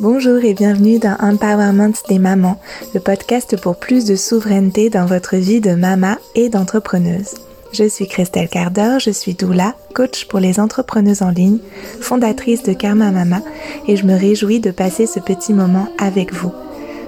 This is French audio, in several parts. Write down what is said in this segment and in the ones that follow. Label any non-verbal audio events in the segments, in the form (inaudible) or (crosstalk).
Bonjour et bienvenue dans Empowerment des mamans, le podcast pour plus de souveraineté dans votre vie de maman et d'entrepreneuse. Je suis Christelle Carder, je suis doula, coach pour les entrepreneuses en ligne, fondatrice de Karma Mama et je me réjouis de passer ce petit moment avec vous.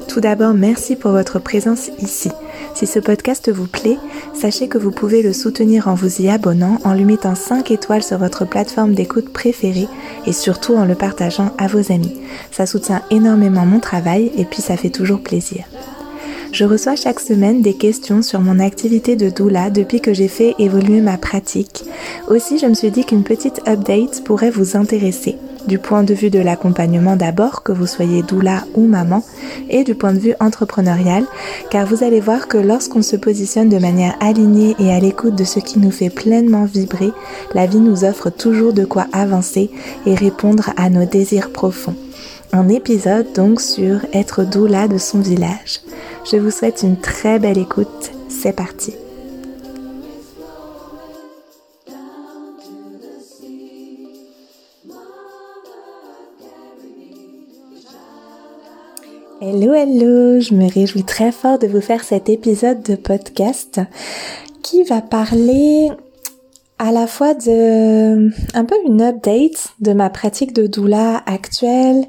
Tout d'abord, merci pour votre présence ici. Si ce podcast vous plaît, sachez que vous pouvez le soutenir en vous y abonnant, en lui mettant 5 étoiles sur votre plateforme d'écoute préférée et surtout en le partageant à vos amis. Ça soutient énormément mon travail et puis ça fait toujours plaisir. Je reçois chaque semaine des questions sur mon activité de doula depuis que j'ai fait évoluer ma pratique. Aussi, je me suis dit qu'une petite update pourrait vous intéresser, du point de vue de l'accompagnement d'abord, que vous soyez doula ou maman, et du point de vue entrepreneurial, car vous allez voir que lorsqu'on se positionne de manière alignée et à l'écoute de ce qui nous fait pleinement vibrer, la vie nous offre toujours de quoi avancer et répondre à nos désirs profonds. Un épisode donc sur être doula de son village. Je vous souhaite une très belle écoute. C'est parti. Hello, hello, je me réjouis très fort de vous faire cet épisode de podcast qui va parler à la fois de un peu une update de ma pratique de doula actuelle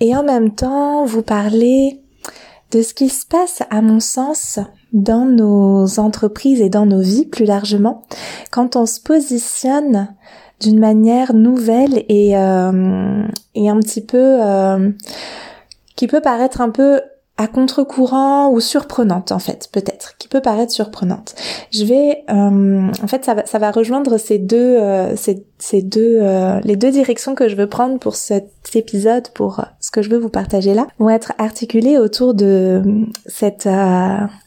et en même temps vous parler de ce qui se passe à mon sens dans nos entreprises et dans nos vies plus largement quand on se positionne d'une manière nouvelle et, euh, et un petit peu euh, qui peut paraître un peu à contre-courant ou surprenante en fait peut-être qui peut paraître surprenante. Je vais euh, en fait ça va ça va rejoindre ces deux euh, ces, deux euh, les deux directions que je veux prendre pour cet épisode pour ce que je veux vous partager là vont être articulées autour de cette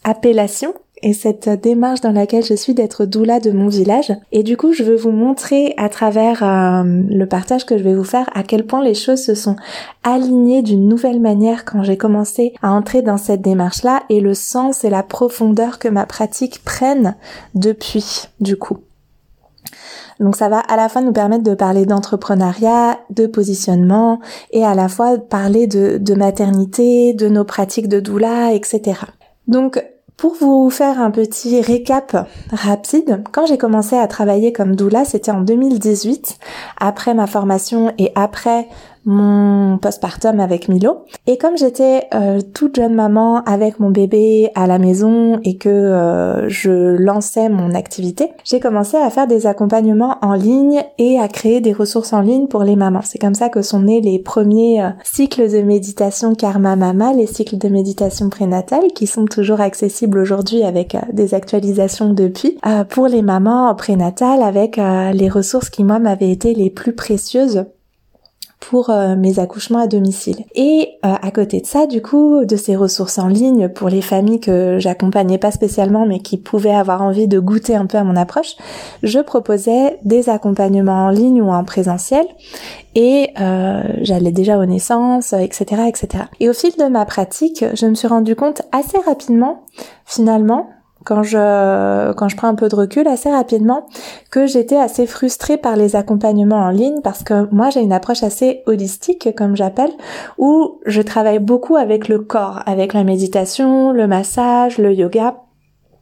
appellation et cette démarche dans laquelle je suis d'être doula de mon village. Et du coup, je veux vous montrer à travers euh, le partage que je vais vous faire à quel point les choses se sont alignées d'une nouvelle manière quand j'ai commencé à entrer dans cette démarche-là et le sens et la profondeur que ma pratique prennent depuis, du coup. Donc ça va à la fois nous permettre de parler d'entrepreneuriat, de positionnement et à la fois parler de, de maternité, de nos pratiques de doula, etc. Donc pour vous faire un petit récap rapide, quand j'ai commencé à travailler comme doula, c'était en 2018, après ma formation et après mon postpartum avec Milo. Et comme j'étais euh, toute jeune maman avec mon bébé à la maison et que euh, je lançais mon activité, j'ai commencé à faire des accompagnements en ligne et à créer des ressources en ligne pour les mamans. C'est comme ça que sont nés les premiers euh, cycles de méditation Karma Mama, les cycles de méditation prénatale qui sont toujours accessibles aujourd'hui avec des actualisations depuis pour les mamans prénatales avec les ressources qui moi m'avaient été les plus précieuses pour euh, mes accouchements à domicile. Et euh, à côté de ça, du coup, de ces ressources en ligne pour les familles que j'accompagnais pas spécialement mais qui pouvaient avoir envie de goûter un peu à mon approche, je proposais des accompagnements en ligne ou en présentiel et euh, j'allais déjà aux naissances, etc., etc. Et au fil de ma pratique, je me suis rendu compte assez rapidement, finalement, quand je quand je prends un peu de recul assez rapidement que j'étais assez frustrée par les accompagnements en ligne parce que moi j'ai une approche assez holistique comme j'appelle où je travaille beaucoup avec le corps, avec la méditation, le massage, le yoga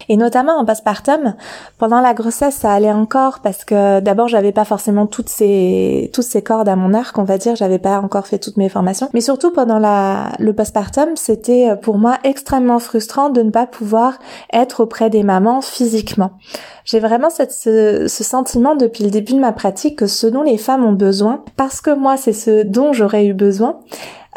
et notamment en postpartum, pendant la grossesse, ça allait encore parce que d'abord, j'avais pas forcément toutes ces toutes ces cordes à mon arc, on va dire, j'avais pas encore fait toutes mes formations. Mais surtout pendant la le postpartum, c'était pour moi extrêmement frustrant de ne pas pouvoir être auprès des mamans physiquement. J'ai vraiment cette, ce, ce sentiment depuis le début de ma pratique que ce dont les femmes ont besoin, parce que moi c'est ce dont j'aurais eu besoin,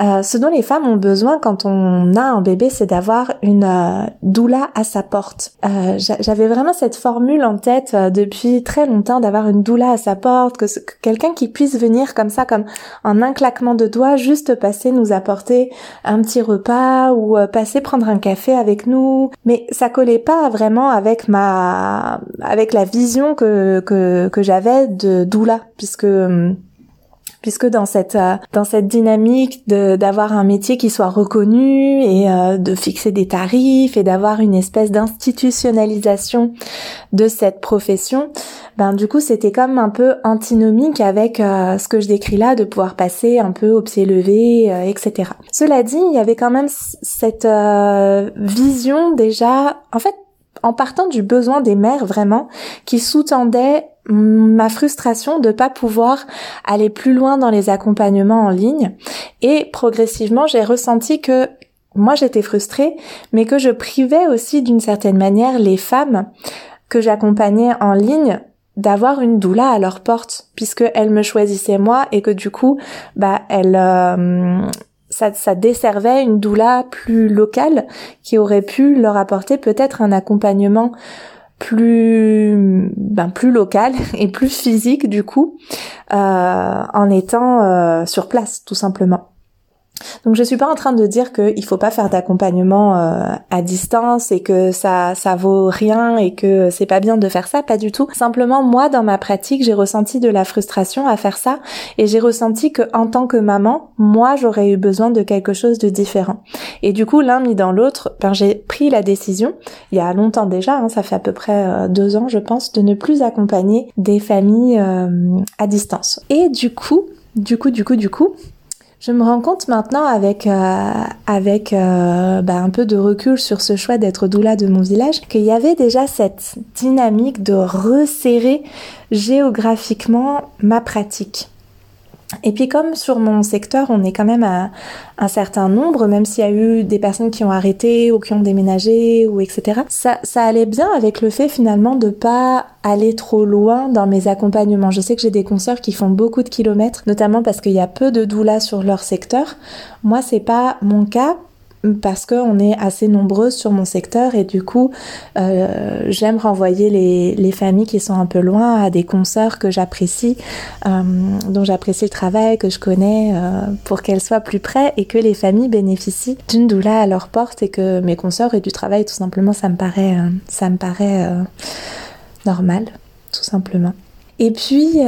euh, ce dont les femmes ont besoin quand on a un bébé, c'est d'avoir une euh, doula à sa porte. Euh, J'avais vraiment cette formule en tête euh, depuis très longtemps d'avoir une doula à sa porte, que, que quelqu'un qui puisse venir comme ça, comme en un claquement de doigts, juste passer nous apporter un petit repas ou passer prendre un café avec nous. Mais ça collait pas vraiment avec ma, avec la vision que que, que j'avais de doula, puisque hum, puisque dans cette euh, dans cette dynamique d'avoir un métier qui soit reconnu et euh, de fixer des tarifs et d'avoir une espèce d'institutionnalisation de cette profession, ben du coup c'était comme un peu antinomique avec euh, ce que je décris là de pouvoir passer un peu au pied levé, etc. Cela dit, il y avait quand même cette vision déjà, en fait en partant du besoin des mères vraiment, qui sous-tendait ma frustration de pas pouvoir aller plus loin dans les accompagnements en ligne. Et progressivement, j'ai ressenti que moi j'étais frustrée, mais que je privais aussi d'une certaine manière les femmes que j'accompagnais en ligne d'avoir une doula à leur porte puisque elles me choisissaient moi et que du coup bah elles euh, ça, ça desservait une doula plus locale qui aurait pu leur apporter peut-être un accompagnement plus ben, plus local (laughs) et plus physique du coup euh, en étant euh, sur place tout simplement. Donc je suis pas en train de dire qu'il faut pas faire d'accompagnement euh, à distance et que ça ça vaut rien et que c'est pas bien de faire ça, pas du tout. Simplement moi dans ma pratique, j'ai ressenti de la frustration à faire ça et j'ai ressenti que en tant que maman, moi j'aurais eu besoin de quelque chose de différent. Et du coup l'un mis dans l'autre, ben, j'ai pris la décision il y a longtemps déjà, hein, ça fait à peu près euh, deux ans je pense, de ne plus accompagner des familles euh, à distance. Et du coup, du coup, du coup, du coup, je me rends compte maintenant avec euh, avec euh, bah, un peu de recul sur ce choix d'être doula de mon village qu'il y avait déjà cette dynamique de resserrer géographiquement ma pratique. Et puis comme sur mon secteur, on est quand même à un certain nombre, même s'il y a eu des personnes qui ont arrêté ou qui ont déménagé ou etc. Ça, ça allait bien avec le fait finalement de pas aller trop loin dans mes accompagnements. Je sais que j'ai des consoeurs qui font beaucoup de kilomètres, notamment parce qu'il y a peu de doulas sur leur secteur. Moi, c'est pas mon cas parce qu'on est assez nombreuses sur mon secteur et du coup euh, j'aime renvoyer les, les, familles qui sont un peu loin à des consoeurs que j'apprécie, euh, dont j'apprécie le travail, que je connais euh, pour qu'elles soient plus près et que les familles bénéficient d'une doula à leur porte et que mes consoeurs aient du travail tout simplement ça me paraît, ça me paraît normal tout simplement. Et puis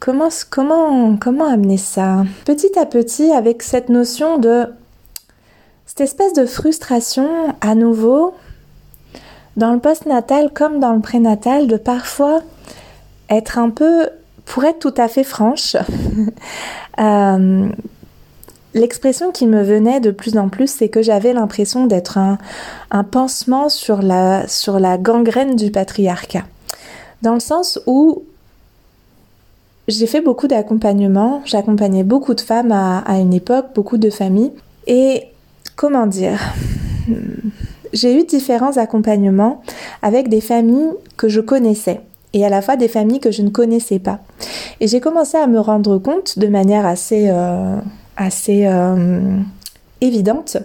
Comment, comment, comment amener ça? Petit à petit, avec cette notion de cette espèce de frustration à nouveau dans le post-natal comme dans le prénatal de parfois être un peu, pour être tout à fait franche, (laughs) euh, l'expression qui me venait de plus en plus, c'est que j'avais l'impression d'être un, un pansement sur la, sur la gangrène du patriarcat. Dans le sens où j'ai fait beaucoup d'accompagnement, j'accompagnais beaucoup de femmes à, une époque, beaucoup de familles. Et comment dire? J'ai eu différents accompagnements avec des familles que je connaissais et à la fois des familles que je ne connaissais pas. Et j'ai commencé à me rendre compte de manière assez, euh, assez euh, évidente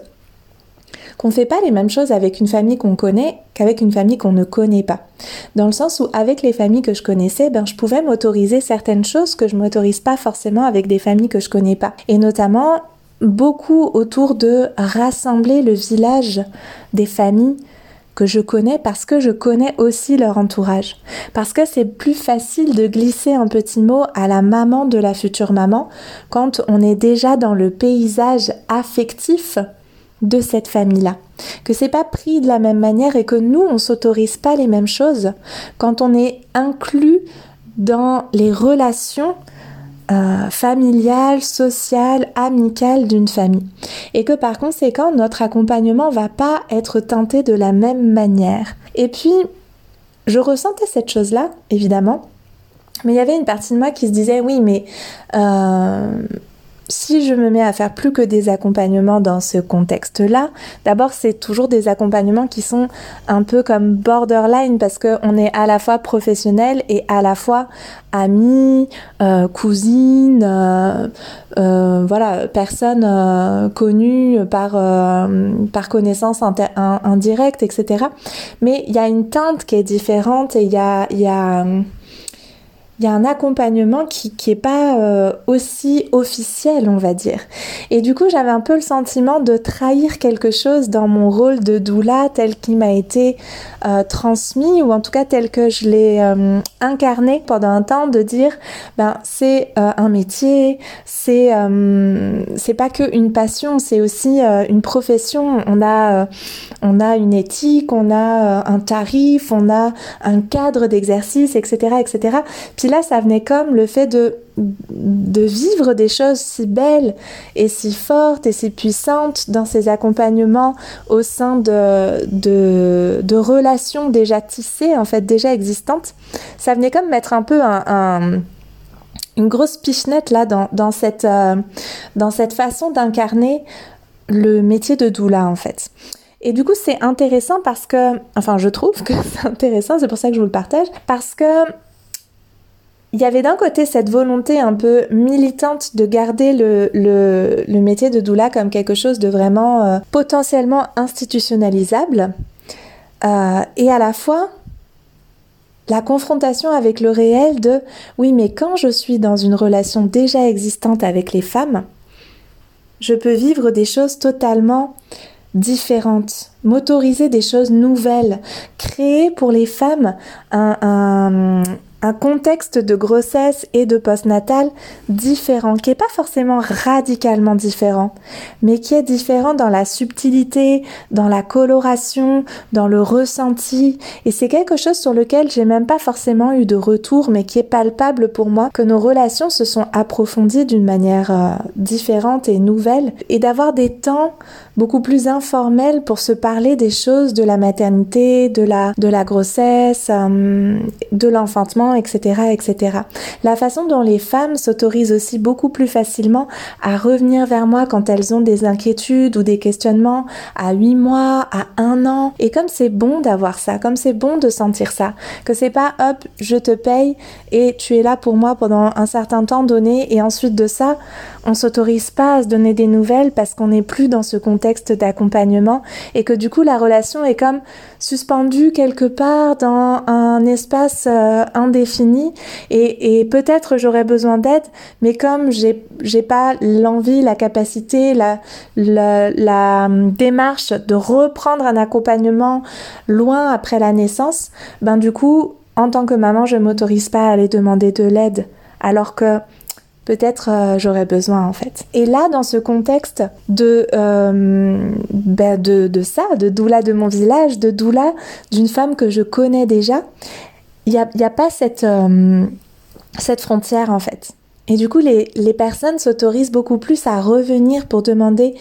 qu'on ne fait pas les mêmes choses avec une famille qu'on connaît qu'avec une famille qu'on ne connaît pas. Dans le sens où avec les familles que je connaissais, ben je pouvais m'autoriser certaines choses que je m'autorise pas forcément avec des familles que je connais pas. Et notamment beaucoup autour de rassembler le village des familles que je connais parce que je connais aussi leur entourage. Parce que c'est plus facile de glisser un petit mot à la maman de la future maman quand on est déjà dans le paysage affectif de cette famille-là. Que c'est pas pris de la même manière et que nous, on s'autorise pas les mêmes choses quand on est inclus dans les relations euh, familiales, sociales, amicales d'une famille. Et que par conséquent, notre accompagnement va pas être teinté de la même manière. Et puis, je ressentais cette chose-là, évidemment. Mais il y avait une partie de moi qui se disait, oui, mais euh, si je me mets à faire plus que des accompagnements dans ce contexte-là, d'abord c'est toujours des accompagnements qui sont un peu comme borderline parce qu'on est à la fois professionnel et à la fois ami, euh, cousine, euh, euh, voilà, personne euh, connue par, par connaissance indirecte, etc. Mais il y a une teinte qui est différente et il y a il y a un accompagnement qui qui est pas euh, aussi officiel on va dire. Et du coup j'avais un peu le sentiment de trahir quelque chose dans mon rôle de doula tel qu'il m'a été euh, transmis ou en tout cas tel que je l'ai euh, incarné pendant un temps de dire ben c'est un métier c'est c'est pas que une passion c'est aussi une profession. On a on a une éthique on a un tarif on a un cadre d'exercice etc etc là, ça venait comme le fait de, de vivre des choses si belles et si fortes et si puissantes dans ces accompagnements au sein de, de, relations déjà tissées, en fait, déjà existantes. Ça venait comme mettre un peu un, une grosse pichenette là dans, cette, euh, dans cette façon d'incarner le métier de doula, en fait. Et du coup, c'est intéressant parce que, enfin, je trouve que (laughs) c'est intéressant, c'est pour ça que je vous le partage, parce que il y avait d'un côté cette volonté un peu militante de garder le, métier de doula comme quelque chose de vraiment euh, potentiellement institutionnalisable, euh, et à la fois la confrontation avec le réel de oui mais quand je suis dans une relation déjà existante avec les femmes, je peux vivre des choses totalement différentes, m'autoriser des choses nouvelles, créer pour les femmes un contexte de grossesse et de postnatal différent, qui est pas forcément radicalement différent, mais qui est différent dans la subtilité, dans la coloration, dans le ressenti. Et c'est quelque chose sur lequel j'ai même pas forcément eu de retour, mais qui est palpable pour moi, que nos relations se sont approfondies d'une manière euh, différente et nouvelle, et d'avoir des temps beaucoup plus informels pour se parler des choses de la maternité, de la, de la grossesse, euh, de l'enfantement etc., etc. La façon dont les femmes s'autorisent aussi beaucoup plus facilement à revenir vers moi quand elles ont des inquiétudes ou des questionnements à 8 mois, à 1 an. Et comme c'est bon d'avoir ça, comme c'est bon de sentir ça, que c'est pas hop, je te paye et tu es là pour moi pendant un certain temps donné et ensuite de ça, on s'autorise pas à se donner des nouvelles parce qu'on n'est plus dans ce contexte d'accompagnement et que du coup la relation est comme suspendue quelque part dans un espace euh, indéfini et, peut-être j'aurais besoin d'aide mais comme j'ai j'ai pas l'envie, la capacité, la, la, la démarche de reprendre un accompagnement loin après la naissance, ben du coup en tant que maman je m'autorise pas à aller demander de l'aide alors que peut-être euh, j'aurais besoin en fait. Et là, dans ce contexte de, euh, ben de, de, ça, de doula de mon village, de doula d'une femme que je connais déjà, il n'y a, a, pas cette, euh, cette frontière en fait. Et du coup, les, les personnes s'autorisent beaucoup plus à revenir pour demander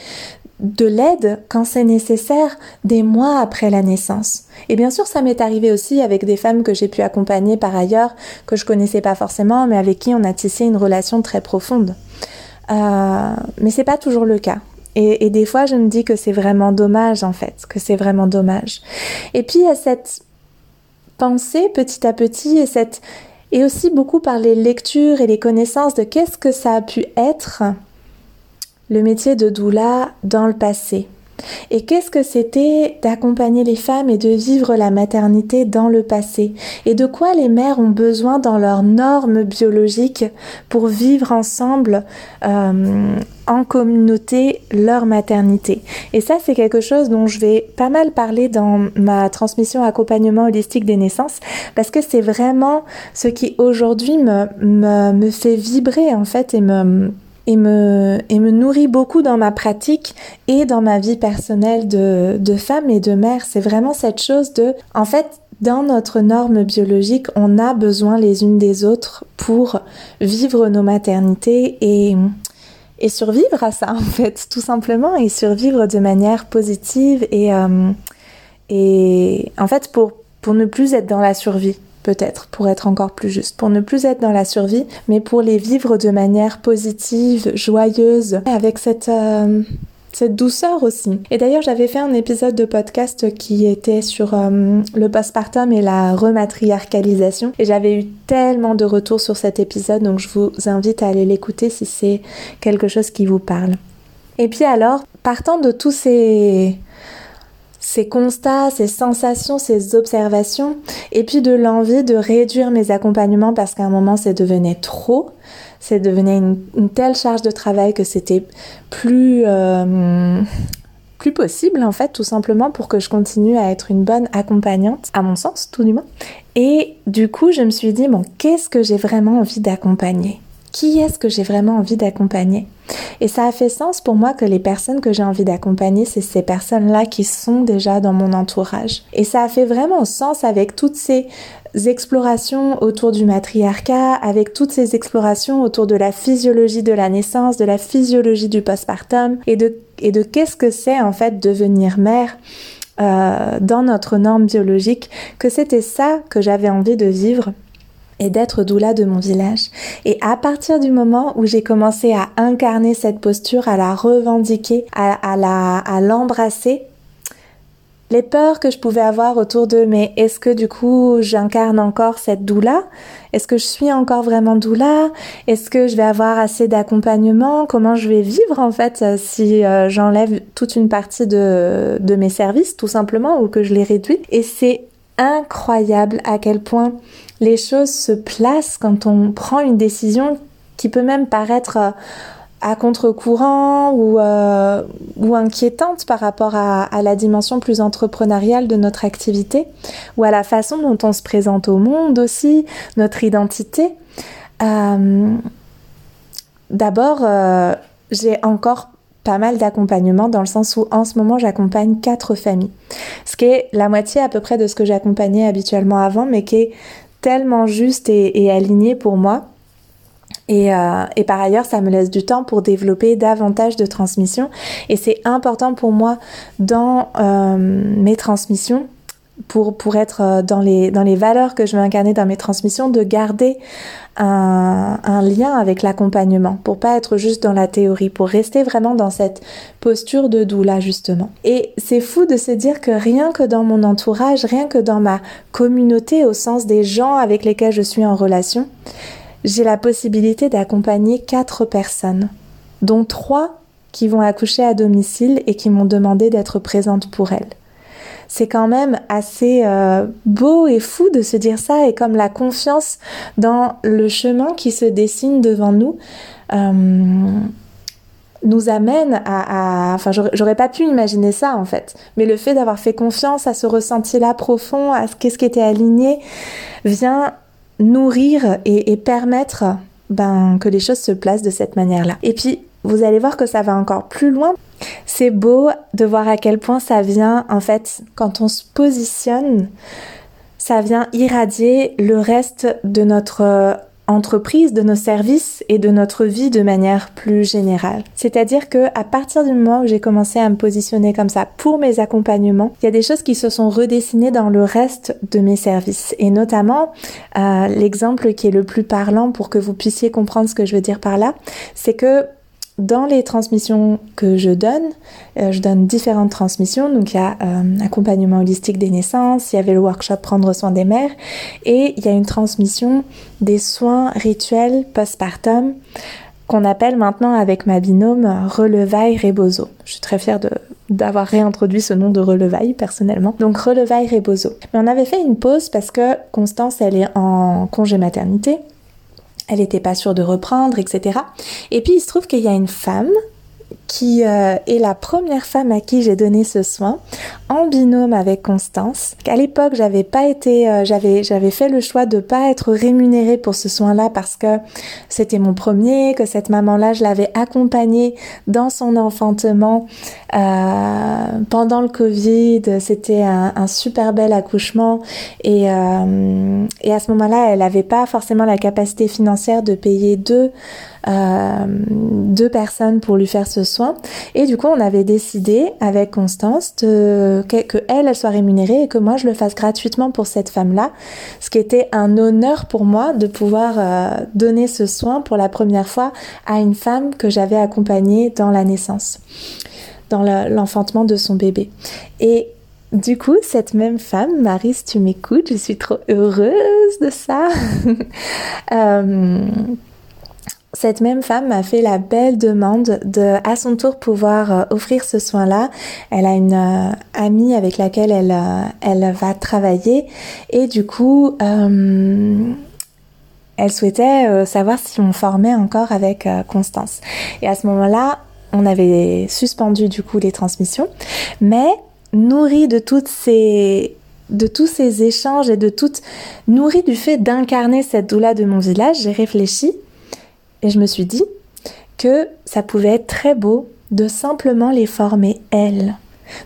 de l'aide quand c'est nécessaire des mois après la naissance. Et bien sûr, ça m'est arrivé aussi avec des femmes que j'ai pu accompagner par ailleurs, que je connaissais pas forcément, mais avec qui on a tissé une relation très profonde. Euh, mais c'est pas toujours le cas. Et, et, des fois, je me dis que c'est vraiment dommage, en fait, que c'est vraiment dommage. Et puis, il y a cette pensée petit à petit et aussi beaucoup par les lectures et les connaissances de qu'est-ce que ça a pu être le métier de doula dans le passé. Et qu'est-ce que c'était d'accompagner les femmes et de vivre la maternité dans le passé? Et de quoi les mères ont besoin dans leurs normes biologiques pour vivre ensemble euh, en communauté leur maternité? Et ça, c'est quelque chose dont je vais pas mal parler dans ma transmission accompagnement holistique des naissances, parce que c'est vraiment ce qui aujourd'hui me, me, me fait vibrer en fait et me et me, et me nourrit beaucoup dans ma pratique et dans ma vie personnelle de, de femme et de mère. C'est vraiment cette chose de, en fait, dans notre norme biologique, on a besoin les unes des autres pour vivre nos maternités et, et survivre à ça, en fait, tout simplement, et survivre de manière positive et, euh, et en fait, pour, pour ne plus être dans la survie peut-être, pour être encore plus juste, pour ne plus être dans la survie, mais pour les vivre de manière positive, joyeuse, avec cette... Euh, cette douceur aussi. Et d'ailleurs, j'avais fait un épisode de podcast qui était sur euh, le postpartum et la rematriarcalisation. Et j'avais eu tellement de retours sur cet épisode, donc je vous invite à aller l'écouter si c'est quelque chose qui vous parle. Et puis alors, partant de tous ces ces constats, ces sensations, ces observations, et puis de l'envie de réduire mes accompagnements parce qu'à un moment c'est devenu trop, c'est devenu une, telle charge de travail que c'était plus euh, plus possible en fait tout simplement pour que je continue à être une bonne accompagnante à mon sens tout du moins. Et du coup je me suis dit bon qu'est-ce que j'ai vraiment envie d'accompagner? Qui est-ce que j'ai vraiment envie d'accompagner? Et ça a fait sens pour moi que les personnes que j'ai envie d'accompagner, c'est ces personnes-là qui sont déjà dans mon entourage. Et ça a fait vraiment sens avec toutes ces explorations autour du matriarcat, avec toutes ces explorations autour de la physiologie de la naissance, de la physiologie du postpartum et de, et de qu'est-ce que c'est en fait devenir mère. Euh, dans notre norme biologique, que c'était ça que j'avais envie de vivre d'être doula de mon village. Et à partir du moment où j'ai commencé à incarner cette posture, à la revendiquer, à, la, à l'embrasser, les peurs que je pouvais avoir autour de mais est-ce que du coup j'incarne encore cette doula? Est-ce que je suis encore vraiment doula? Est-ce que je vais avoir assez d'accompagnement? Comment je vais vivre en fait euh, si euh, j'enlève toute une partie de, de mes services tout simplement ou que je les réduis? Et c'est incroyable à quel point les choses se placent quand on prend une décision qui peut même paraître euh, à contre-courant ou, euh, ou inquiétante par rapport à, la dimension plus entrepreneuriale de notre activité ou à la façon dont on se présente au monde aussi, notre identité. Euh, d'abord, j'ai encore pas mal d'accompagnement dans le sens où en ce moment j'accompagne quatre familles. Ce qui est la moitié à peu près de ce que j'accompagnais habituellement avant, mais qui est tellement juste et, aligné pour moi. Euh, et, par ailleurs, ça me laisse du temps pour développer davantage de transmissions. Et c'est important pour moi dans euh, mes transmissions pour, pour être euh, dans les, dans les valeurs que je veux incarner dans mes transmissions, de garder un, un lien avec l'accompagnement, pour pas être juste dans la théorie, pour rester vraiment dans cette posture de doula justement. Et c'est fou de se dire que rien que dans mon entourage, rien que dans ma communauté, au sens des gens avec lesquels je suis en relation, j'ai la possibilité d'accompagner quatre personnes, dont trois qui vont accoucher à domicile et qui m'ont demandé d'être présente pour elles c'est quand même assez euh, beau et fou de se dire ça et comme la confiance dans le chemin qui se dessine devant nous euh, nous amène à, enfin j'aurais pas pu imaginer ça en fait mais le fait d'avoir fait confiance à ce ressenti là profond à ce qu'est-ce qui était aligné vient nourrir et, et permettre ben, que les choses se placent de cette manière là et puis vous allez voir que ça va encore plus loin. C'est beau de voir à quel point ça vient, en fait, quand on se positionne, ça vient irradier le reste de notre euh, entreprise, de nos services et de notre vie de manière plus générale. C'est-à-dire que à partir du moment où j'ai commencé à me positionner comme ça pour mes accompagnements, il y a des choses qui se sont redessinées dans le reste de mes services et notamment euh, l'exemple qui est le plus parlant pour que vous puissiez comprendre ce que je veux dire par là, c'est que dans les transmissions que je donne, euh, je donne différentes transmissions. Donc il y a euh, accompagnement holistique des naissances, il y avait le workshop prendre soin des mères et il y a une transmission des soins rituels postpartum qu'on appelle maintenant avec ma binôme Relevaille Rebozo. Je suis très fière d'avoir réintroduit ce nom de Relevaille personnellement. Donc Relevaille Rebozo. Mais on avait fait une pause parce que Constance elle est en congé maternité elle n'était pas sûre de reprendre, etc. Et puis il se trouve qu'il y a une femme qui euh, est la première femme à qui j'ai donné ce soin en binôme avec Constance. À l'époque, j'avais pas été, euh, j'avais j'avais fait le choix de pas être rémunérée pour ce soin-là parce que c'était mon premier, que cette maman-là, je l'avais accompagnée dans son enfantement euh, pendant le Covid. C'était un, un, super bel accouchement et et à ce moment-là, elle n'avait pas forcément la capacité financière de payer deux euh, deux personnes pour lui faire ce soin. Et du coup, on avait décidé avec Constance que, elle, elle soit rémunérée et que moi, je le fasse gratuitement pour cette femme-là. Ce qui était un honneur pour moi de pouvoir euh, donner ce soin pour la première fois à une femme que j'avais accompagnée dans la naissance, dans l'enfantement de son bébé. Et du coup, cette même femme, Marie, si tu m'écoutes, je suis trop heureuse de ça. (laughs) euh, cette même femme m'a fait la belle demande de, à son tour, pouvoir euh, offrir ce soin-là. Elle a une euh, amie avec laquelle elle, euh, elle va travailler et du coup, elle souhaitait savoir si on formait encore avec Constance. Et à ce moment-là, on avait suspendu du coup les transmissions, mais nourrie de toutes ces tous ces échanges et de nourrie du fait d'incarner cette doula de mon village, j'ai réfléchi et je me suis dit que ça pouvait être très beau de simplement les former elles.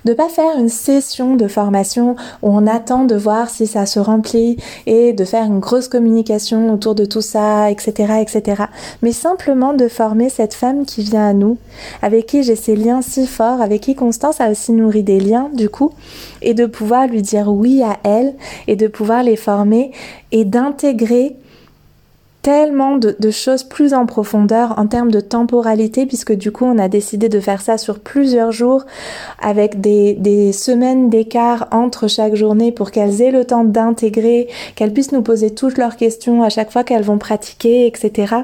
De pas faire une session de formation où on attend de voir si ça se remplit et de faire une grosse communication autour de tout ça, etc., etc. Mais simplement de former cette femme qui vient à nous, avec qui j'ai ces liens si forts, avec qui Constance a aussi nourri des liens, du coup, et de pouvoir lui dire oui à elle et de pouvoir les former et d'intégrer tellement de, choses plus en profondeur en termes de temporalité, puisque du coup on a décidé de faire ça sur plusieurs jours, avec des, semaines d'écart entre chaque journée pour qu'elles aient le temps d'intégrer, qu'elles puissent nous poser toutes leurs questions à chaque fois qu'elles vont pratiquer, etc.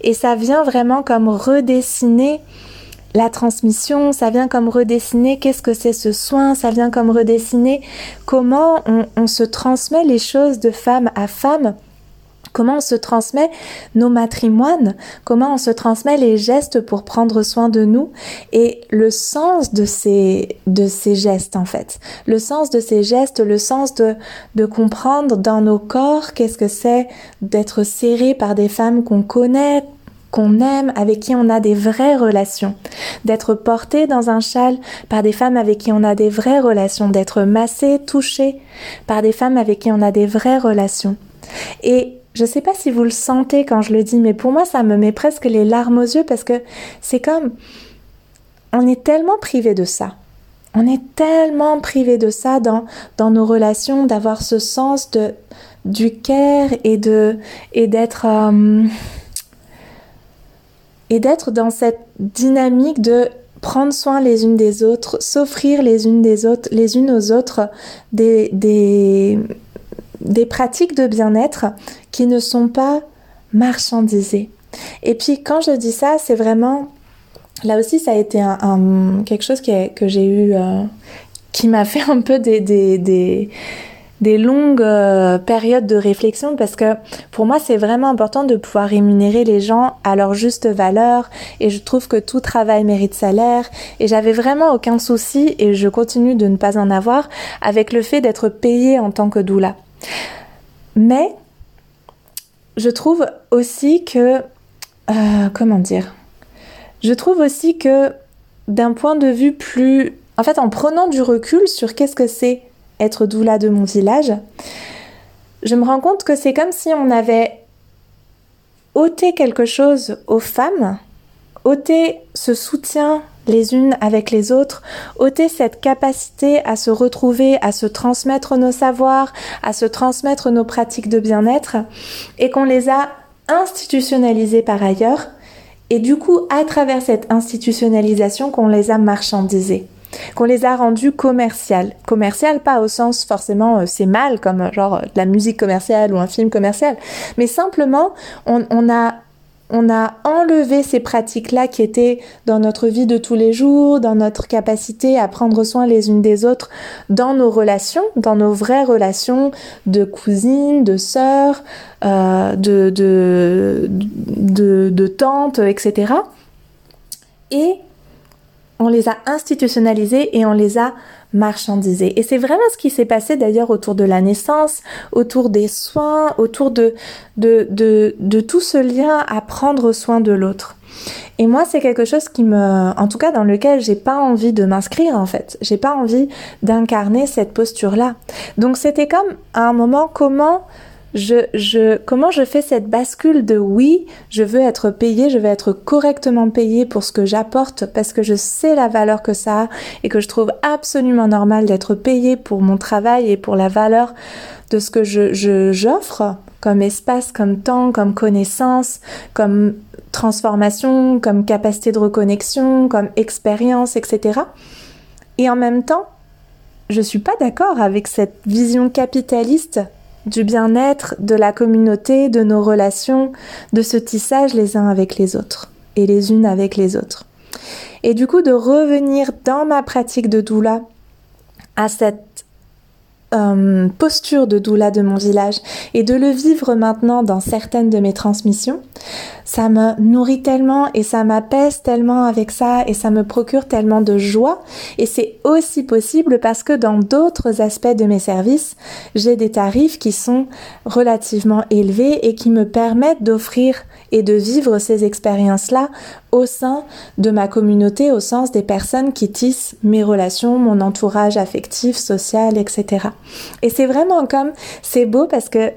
Et ça vient vraiment comme redessiner la transmission, ça vient comme redessiner qu'est-ce que c'est ce soin, ça vient comme redessiner comment on se transmet les choses de femme à femme Comment on se transmet nos matrimoines, comment on se transmet les gestes pour prendre soin de nous? Et le sens de ces, de ces gestes en fait. Le sens de ces gestes, le sens de, de comprendre dans nos corps qu'est-ce que c'est d'être serré par des femmes qu'on connaît, qu'on aime, avec qui on a des vraies relations, d'être porté dans un châle par des femmes avec qui on a des vraies relations, d'être massé, touché par des femmes avec qui on a des vraies relations. Et je sais pas si vous le sentez quand je le dis, mais pour moi, ça me met presque les larmes aux yeux parce que c'est comme. On est tellement privé de ça. On est tellement privé de ça dans, dans nos relations, d'avoir ce sens de, du care et de et d'être euh, et d'être dans cette dynamique de prendre soin les unes des autres, s'offrir les unes des autres, les unes aux autres des, des, des pratiques de bien-être qui ne sont pas marchandisées. Et puis quand je dis ça, c'est vraiment là aussi ça a été quelque chose que j'ai eu euh, qui m'a fait un peu des, des, des, des longues euh, périodes de réflexion parce que pour moi c'est vraiment important de pouvoir rémunérer les gens à leur juste valeur et je trouve que tout travail mérite salaire et j'avais vraiment aucun souci et je continue de ne pas en avoir avec le fait d'être payé en tant que doula. Mais je trouve aussi que... Euh, comment dire? Je trouve aussi que d'un point de vue plus... En fait, en prenant du recul sur qu'est-ce que c'est être doula de mon village, je me rends compte que c'est comme si on avait ôté quelque chose aux femmes, ôté ce soutien les unes avec les autres, ôter cette capacité à se retrouver, à se transmettre nos savoirs, à se transmettre nos pratiques de bien-être, et qu'on les a institutionnalisées par ailleurs, et du coup, à travers cette institutionnalisation, qu'on les a marchandisées qu'on les a rendues commerciales. Commerciales, pas au sens forcément euh, c'est mal comme genre de la musique commerciale ou un film commercial, mais simplement on a on a enlevé ces pratiques-là qui étaient dans notre vie de tous les jours, dans notre capacité à prendre soin les unes des autres, dans nos relations, dans nos vraies relations de cousines, de sœurs, euh, de, de, de, de tantes, etc. Et on les a institutionnalisés et on les a marchandisés. Et c'est vraiment ce qui s'est passé d'ailleurs autour de la naissance, autour des soins, autour de, de, de, tout ce lien à prendre soin de l'autre. Et moi, c'est quelque chose qui me, en tout cas, dans lequel j'ai pas envie de m'inscrire, en fait. J'ai pas envie d'incarner cette posture-là. Donc, c'était comme, à un moment, comment je, comment je fais cette bascule de oui, je veux être payé, je veux être correctement payé pour ce que j'apporte parce que je sais la valeur que ça a et que je trouve absolument normal d'être payé pour mon travail et pour la valeur de ce que je, j'offre comme espace, comme temps, comme connaissance, comme transformation, comme capacité de reconnexion, comme expérience, etc. Et en même temps, je suis pas d'accord avec cette vision capitaliste du bien-être, de la communauté, de nos relations, de ce tissage les uns avec les autres et les unes avec les autres. Et du coup, de revenir dans ma pratique de doula à cette euh, posture de doula de mon village et de le vivre maintenant dans certaines de mes transmissions, ça me nourrit tellement et ça m'apaise tellement avec ça et ça me procure tellement de joie. Et c'est aussi possible parce que dans d'autres aspects de mes services, j'ai des tarifs qui sont relativement élevés et qui me permettent d'offrir et de vivre ces expériences-là au sein de ma communauté, au sens des personnes qui tissent mes relations, mon entourage affectif, social, etc. Et c'est vraiment comme, c'est beau parce que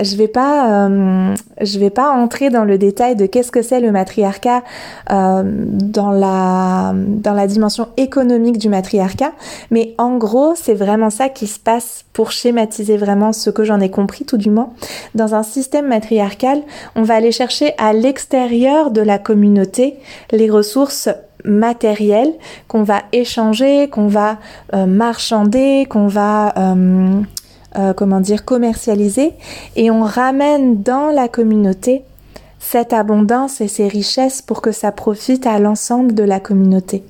je vais pas, euh, je vais pas entrer dans le détail de qu'est-ce que c'est le matriarcat euh, dans la dans la dimension économique du matriarcat, mais en gros, c'est vraiment ça qui se passe pour schématiser vraiment ce que j'en ai compris tout du moins. Dans un système matriarcal, on va aller chercher à l'extérieur de la communauté les ressources matérielles qu'on va échanger, qu'on va euh, marchander, qu'on va euh, comment dire, commercialisé et on ramène dans la communauté cette abondance et ces richesses pour que ça profite à l'ensemble de la communauté.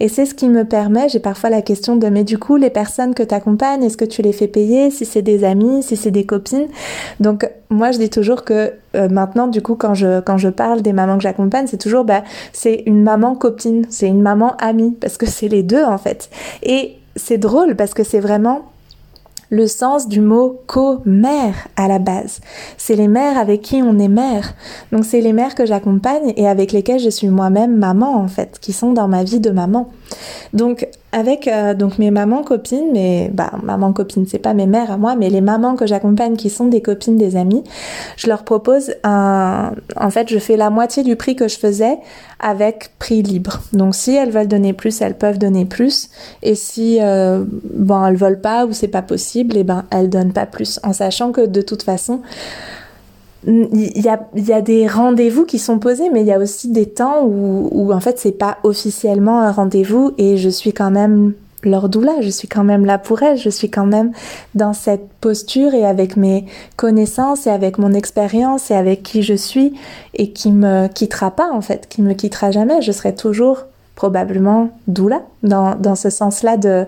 Et c'est ce qui me permet, j'ai parfois la question de mais du coup les personnes que tu accompagnes, est-ce que tu les fais payer, si c'est des amis, si c'est des copines? Donc moi je dis toujours que euh, maintenant du coup quand je quand je parle des mamans que j'accompagne, c'est toujours bah c'est une maman copine, c'est une maman amie parce que c'est les deux en fait. Et c'est drôle parce que c'est vraiment le sens du mot co-mère à la base. C'est les mères avec qui on est mère. Donc c'est les mères que j'accompagne et avec lesquelles je suis moi-même maman en fait, qui sont dans ma vie de maman. Donc avec euh, donc mes mamans copines, mais bah maman copine c'est pas mes mères à moi, mais les mamans que j'accompagne qui sont des copines des amis, je leur propose un, en fait je fais la moitié du prix que je faisais avec prix libre. Donc si elles veulent donner plus, elles peuvent donner plus, et si euh, bon elles veulent pas ou c'est pas possible, et eh ben elles donnent pas plus, en sachant que de toute façon il y a, y a des rendez-vous qui sont posés, mais il y a aussi des temps où, en fait c'est pas officiellement un rendez-vous et je suis quand même leur doula, je suis quand même là pour elles, je suis quand même dans cette posture et avec mes connaissances et avec mon expérience et avec qui je suis et qui me quittera pas en fait, qui me quittera jamais, je serai toujours probablement doula dans, dans ce sens-là de,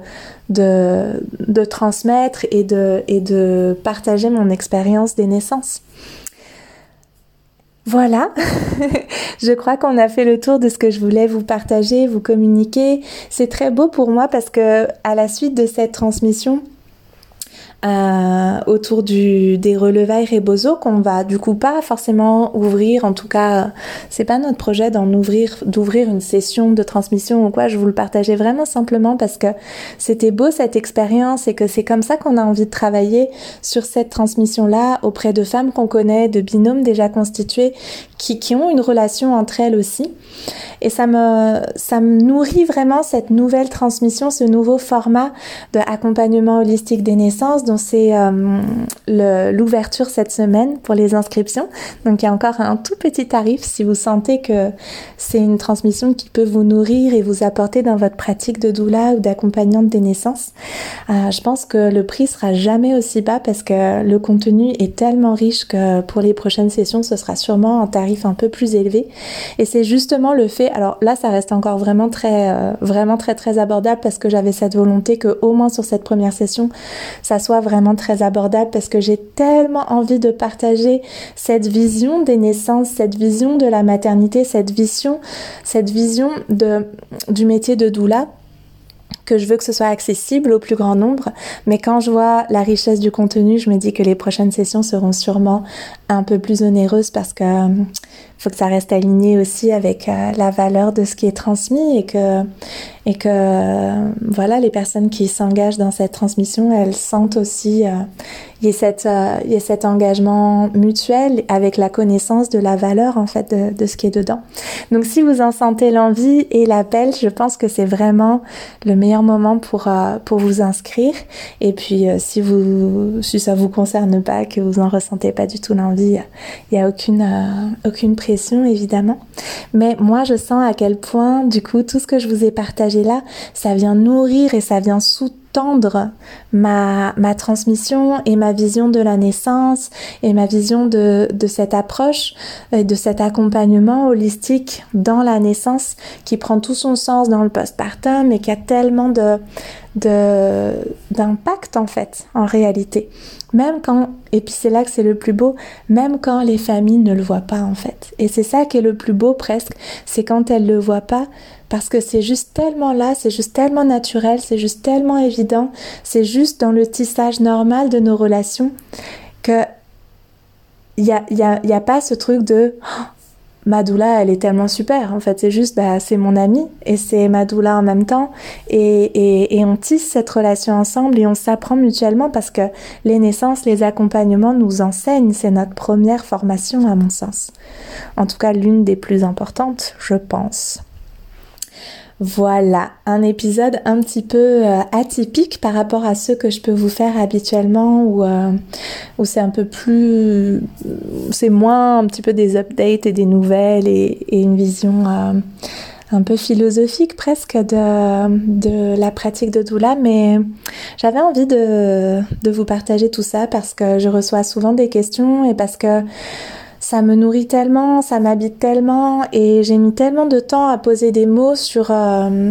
de, de transmettre et de, et de partager mon expérience des naissances. Voilà, (laughs) je crois qu'on a fait le tour de ce que je voulais vous partager, vous communiquer. C'est très beau pour moi parce que à la suite de cette transmission, euh, autour du, des relevailles Rebozo qu'on va du coup pas forcément ouvrir. En tout cas, c'est pas notre projet d'en ouvrir, d'ouvrir une session de transmission ou quoi. Je vous le partageais vraiment simplement parce que c'était beau cette expérience et que c'est comme ça qu'on a envie de travailler sur cette transmission-là auprès de femmes qu'on connaît, de binômes déjà constitués qui, qui ont une relation entre elles aussi. Et ça me, ça me nourrit vraiment cette nouvelle transmission, ce nouveau format d'accompagnement holistique des naissances c'est euh, l'ouverture cette semaine pour les inscriptions. Donc il y a encore un tout petit tarif si vous sentez que c'est une transmission qui peut vous nourrir et vous apporter dans votre pratique de doula ou d'accompagnante des naissances. Euh, je pense que le prix sera jamais aussi bas parce que le contenu est tellement riche que pour les prochaines sessions, ce sera sûrement un tarif un peu plus élevé. Et c'est justement le fait alors là, ça reste encore vraiment très, euh, vraiment très, très abordable parce que j'avais cette volonté que au moins sur cette première session, ça soit vraiment très abordable parce que j'ai tellement envie de partager cette vision des naissances, cette vision de la maternité, cette vision, de, du métier de doula que je veux que ce soit accessible au plus grand nombre, mais quand je vois la richesse du contenu, je me dis que les prochaines sessions seront sûrement un peu plus onéreuses parce que faut que ça reste aligné aussi avec euh, la valeur de ce qui est transmis et que et que euh, voilà les personnes qui s'engagent dans cette transmission elles sentent aussi euh, y a cette a cet engagement mutuel avec la connaissance de la valeur en fait de, de ce qui est dedans. Donc si vous en sentez l'envie et l'appel je pense que c'est vraiment le meilleur moment pour pour vous inscrire. Et puis si vous si ça vous concerne pas que vous en ressentez pas du tout l'envie il y a aucune aucune prise évidemment. Mais moi, je sens à quel point, du coup, tout ce que je vous ai partagé là, ça vient nourrir et ça vient soutenir tendre ma, ma transmission et ma vision de la naissance et ma vision de, de cette approche et de cet accompagnement holistique dans la naissance qui prend tout son sens dans le postpartum et qui a tellement de d'impact en fait en réalité. Même quand et puis c'est là que c'est le plus beau même quand les familles ne le voient pas en fait. Et c'est ça qui est le plus beau presque c'est quand elles le voient pas parce que c'est juste tellement là, c'est juste tellement naturel, c'est juste tellement évident, c'est juste dans le tissage normal de nos relations que il n'y a, y a, pas ce truc de oh, Madoula, elle est tellement super. En fait, c'est juste, bah, c'est mon amie et c'est Madoula en même temps. Et, et, et, on tisse cette relation ensemble et on s'apprend mutuellement parce que les naissances, les accompagnements nous enseignent. C'est notre première formation, à mon sens. En tout cas, l'une des plus importantes, je pense. Voilà, un épisode un petit peu euh, atypique par rapport à ceux que je peux vous faire habituellement où, euh, c'est un peu plus... c'est moins un petit peu des updates et des nouvelles et, une vision euh, un peu philosophique presque de, de la pratique de doula, mais j'avais envie de, de vous partager tout ça parce que je reçois souvent des questions et parce que ça me nourrit tellement, ça m'habite tellement et j'ai mis tellement de temps à poser des mots sur euh,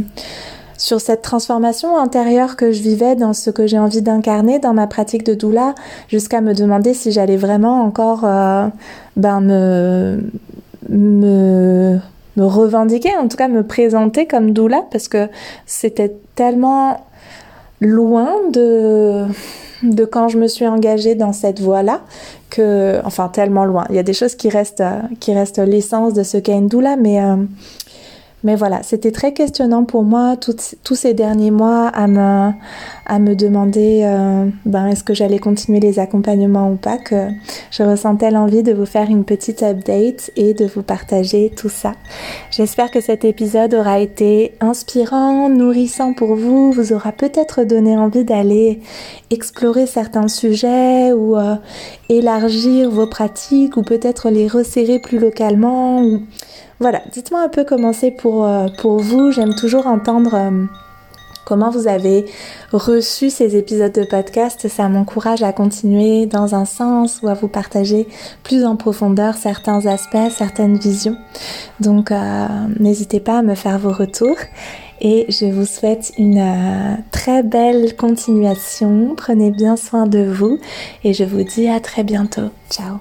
sur cette transformation intérieure que je vivais dans ce que j'ai envie d'incarner dans ma pratique de doula jusqu'à me demander si j'allais vraiment encore euh, ben me me me revendiquer, en tout cas me présenter comme doula parce que c'était tellement loin de de quand je me suis engagée dans cette voie-là que, enfin, tellement loin. Il y a des choses qui restent, euh, qui restent l'essence de ce qu'est une doula, mais euh, mais voilà, c'était très questionnant pour moi tous ces derniers mois à me, demander euh, ben, est-ce que j'allais continuer les accompagnements ou pas, que je ressentais l'envie de vous faire une petite update et de vous partager tout ça. J'espère que cet épisode aura été inspirant, nourrissant pour vous, vous aura peut-être donné envie d'aller explorer certains sujets ou euh, élargir vos pratiques ou peut-être les resserrer plus localement. Voilà, dites-moi un peu comment c'est pour, euh, vous. J'aime toujours entendre euh, comment vous avez reçu ces épisodes de podcast. Ça m'encourage à continuer dans un sens ou à vous partager plus en profondeur certains aspects, certaines visions. Donc euh, n'hésitez pas à me faire vos retours. Et je vous souhaite une très belle continuation. Prenez bien soin de vous et je vous dis à très bientôt. Ciao